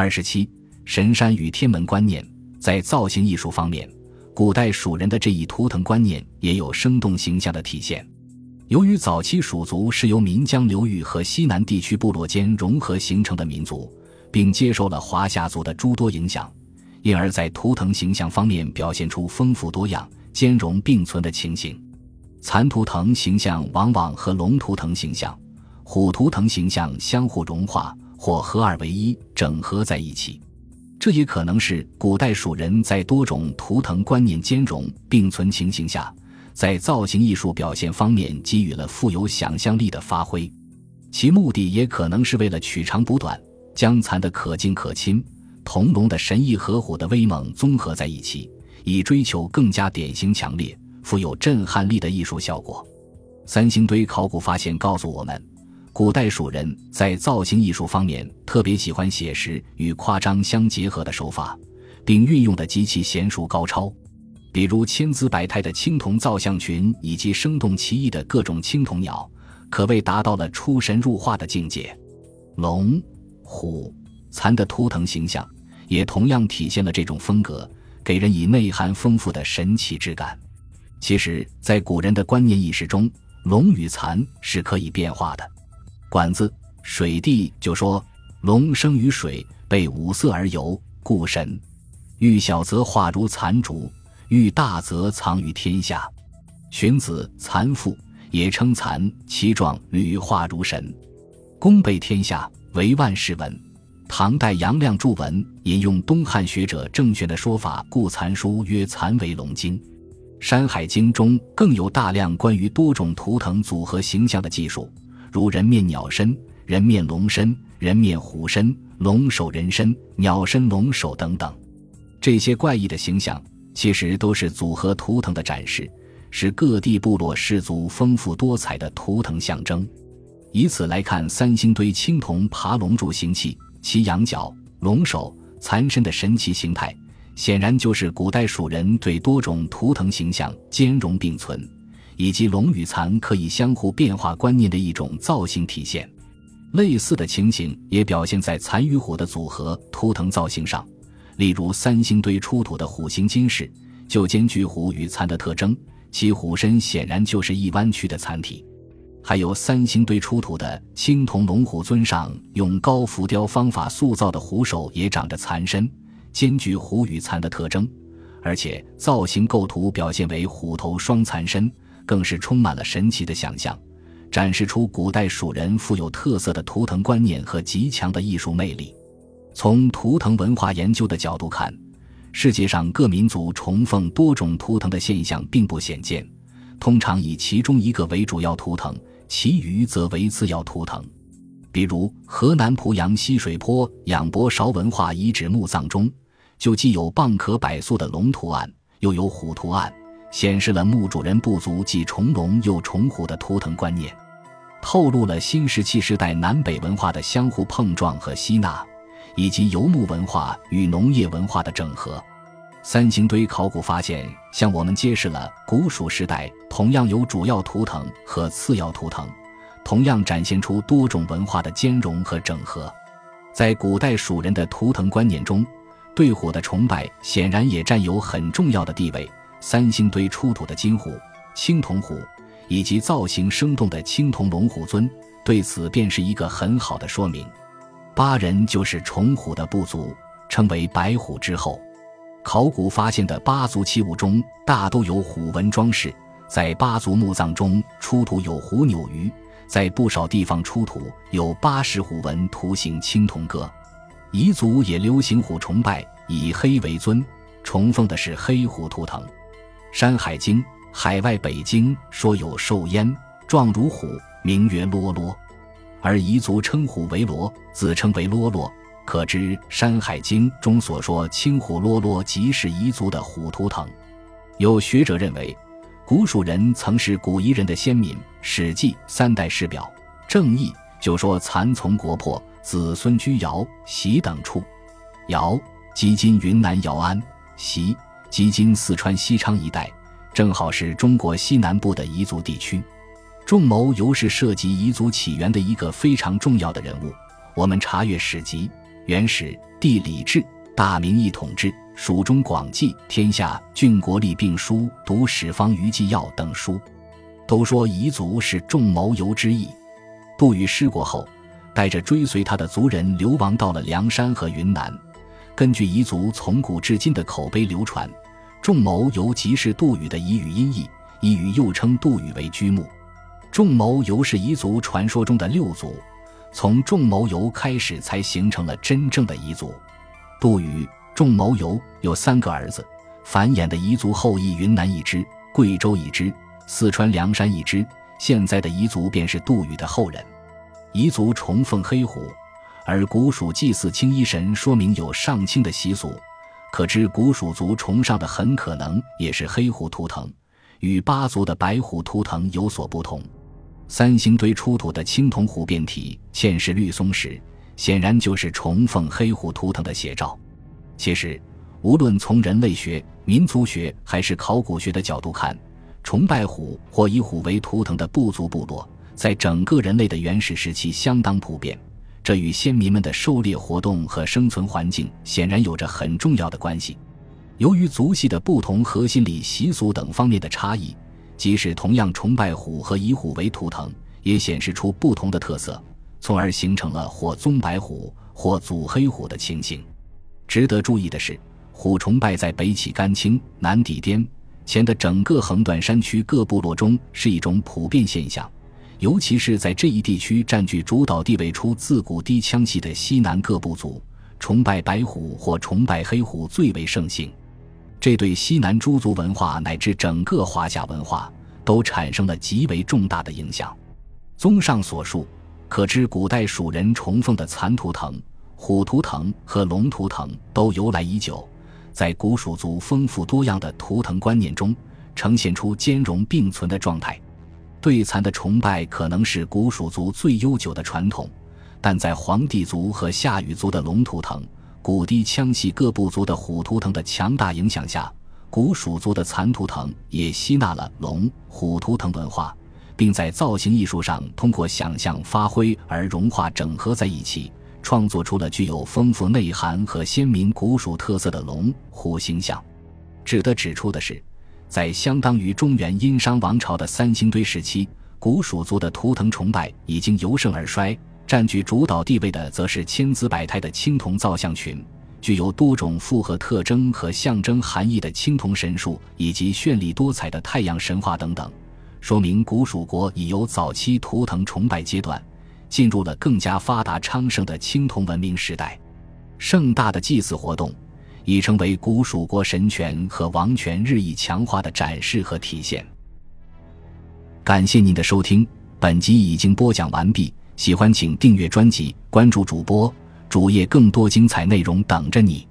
二十七，神山与天门观念在造型艺术方面，古代蜀人的这一图腾观念也有生动形象的体现。由于早期蜀族是由岷江流域和西南地区部落间融合形成的民族，并接受了华夏族的诸多影响，因而，在图腾形象方面表现出丰富多样、兼容并存的情形。蚕图腾形象往往和龙图腾形象、虎图腾形象相互融化或合二为一、整合在一起。这也可能是古代蜀人在多种图腾观念兼容并存情形下。在造型艺术表现方面给予了富有想象力的发挥，其目的也可能是为了取长补短，将蚕的可敬可亲、同龙的神异和虎的威猛综合在一起，以追求更加典型强烈、富有震撼力的艺术效果。三星堆考古发现告诉我们，古代蜀人在造型艺术方面特别喜欢写实与夸张相结合的手法，并运用的极其娴熟高超。比如千姿百态的青铜造像群，以及生动奇异的各种青铜鸟，可谓达到了出神入化的境界。龙、虎、蚕的图腾形象，也同样体现了这种风格，给人以内涵丰富的神奇之感。其实，在古人的观念意识中，龙与蚕是可以变化的。《管子·水地》就说：“龙生于水，被五色而游，故神。欲小则化如蚕竹。”欲大则藏于天下，荀子《蚕妇》也称蚕，其状屡化如神，功备天下，为万世文。唐代杨亮著文引用东汉学者郑玄的说法，故蚕书曰：“蚕为龙经。”《山海经》中更有大量关于多种图腾组合形象的技术，如人面鸟身、人面龙身、人面虎身、龙首人身、鸟身龙首等等，这些怪异的形象。其实都是组合图腾的展示，是各地部落氏族丰富多彩的图腾象征。以此来看，三星堆青铜爬龙柱形器，其羊角、龙首、残身的神奇形态，显然就是古代蜀人对多种图腾形象兼容并存，以及龙与蚕可以相互变化观念的一种造型体现。类似的情形也表现在蚕与虎的组合图腾造型上。例如三星堆出土的虎形金饰，就兼具虎与蚕的特征，其虎身显然就是一弯曲的蚕体。还有三星堆出土的青铜龙虎尊上，用高浮雕方法塑造的虎首也长着蚕身，兼具虎与蚕的特征，而且造型构图表现为虎头双蚕身，更是充满了神奇的想象，展示出古代蜀人富有特色的图腾观念和极强的艺术魅力。从图腾文化研究的角度看，世界上各民族重奉多种图腾的现象并不鲜见，通常以其中一个为主要图腾，其余则为次要图腾。比如，河南濮阳西水坡仰伯韶文化遗址墓葬中，就既有蚌壳百宿的龙图案，又有虎图案，显示了墓主人部族既重龙又重虎的图腾观念，透露了新石器时代南北文化的相互碰撞和吸纳。以及游牧文化与农业文化的整合，三星堆考古发现向我们揭示了古蜀时代同样有主要图腾和次要图腾，同样展现出多种文化的兼容和整合。在古代蜀人的图腾观念中，对虎的崇拜显然也占有很重要的地位。三星堆出土的金虎、青铜虎以及造型生动的青铜龙虎尊，对此便是一个很好的说明。巴人就是崇虎的部族，称为白虎之后。考古发现的八族器物中，大都有虎纹装饰。在八族墓葬中出土有虎扭鱼，在不少地方出土有八十虎纹图形青铜戈。彝族也流行虎崇拜，以黑为尊，崇奉的是黑虎图腾。《山海经·海外北经》说有兽焉，状如虎，名曰啰啰。而彝族称虎为罗，自称为罗罗，可知《山海经》中所说青虎罗罗即是彝族的虎图腾。有学者认为，古蜀人曾是古彝人的先民，《史记·三代世表·正义》就说：“蚕从国破，子孙居尧、习等处。尧即今云南姚安，习即今四川西昌一带，正好是中国西南部的彝族地区。”仲谋尤是涉及彝族起源的一个非常重要的人物。我们查阅史籍，元始帝李治，大明一统之，蜀中广记天下郡国立病书，读史方舆纪要等书，都说彝族是仲谋游之意。杜宇失国后，带着追随他的族人流亡到了凉山和云南。根据彝族从古至今的口碑流传，仲谋游即是杜宇的彝语音译，彝语又称杜宇为居墓。仲谋游是彝族传说中的六族，从仲谋游开始才形成了真正的彝族。杜宇、仲谋游有三个儿子，繁衍的彝族后裔云南一支，贵州一支，四川凉山一支。现在的彝族便是杜宇的后人。彝族崇奉黑虎。而古蜀祭祀青衣神，说明有上清的习俗，可知古蜀族崇尚的很可能也是黑虎图腾，与巴族的白虎图腾有所不同。三星堆出土的青铜虎变体嵌饰绿松石，显然就是崇奉黑虎图腾的写照。其实，无论从人类学、民族学还是考古学的角度看，崇拜虎或以虎为图腾的部族部落，在整个人类的原始时期相当普遍。这与先民们的狩猎活动和生存环境显然有着很重要的关系。由于族系的不同和心理习俗等方面的差异，即使同样崇拜虎和以虎为图腾，也显示出不同的特色，从而形成了或宗白虎或祖黑虎的情形。值得注意的是，虎崇拜在北起甘青、南抵滇黔的整个横断山区各部落中是一种普遍现象。尤其是在这一地区占据主导地位出自古低羌系的西南各部族，崇拜白虎或崇拜黑虎最为盛行，这对西南诸族文化乃至整个华夏文化都产生了极为重大的影响。综上所述，可知古代蜀人崇奉的蚕图腾、虎图腾和龙图腾都由来已久，在古蜀族丰富多样的图腾观念中，呈现出兼容并存的状态。对蚕的崇拜可能是古蜀族最悠久的传统，但在黄帝族和夏禹族的龙图腾、古氐羌系各部族的虎图腾的强大影响下，古蜀族的蚕图腾也吸纳了龙、虎图腾文化，并在造型艺术上通过想象发挥而融化整合在一起，创作出了具有丰富内涵和鲜明古蜀特色的龙、虎形象。值得指出的是。在相当于中原殷商王朝的三星堆时期，古蜀族的图腾崇拜已经由盛而衰，占据主导地位的则是千姿百态的青铜造像群，具有多种复合特征和象征含义的青铜神树，以及绚丽多彩的太阳神话等等，说明古蜀国已由早期图腾崇拜阶段，进入了更加发达昌盛的青铜文明时代。盛大的祭祀活动。已成为古蜀国神权和王权日益强化的展示和体现。感谢您的收听，本集已经播讲完毕。喜欢请订阅专辑，关注主播主页，更多精彩内容等着你。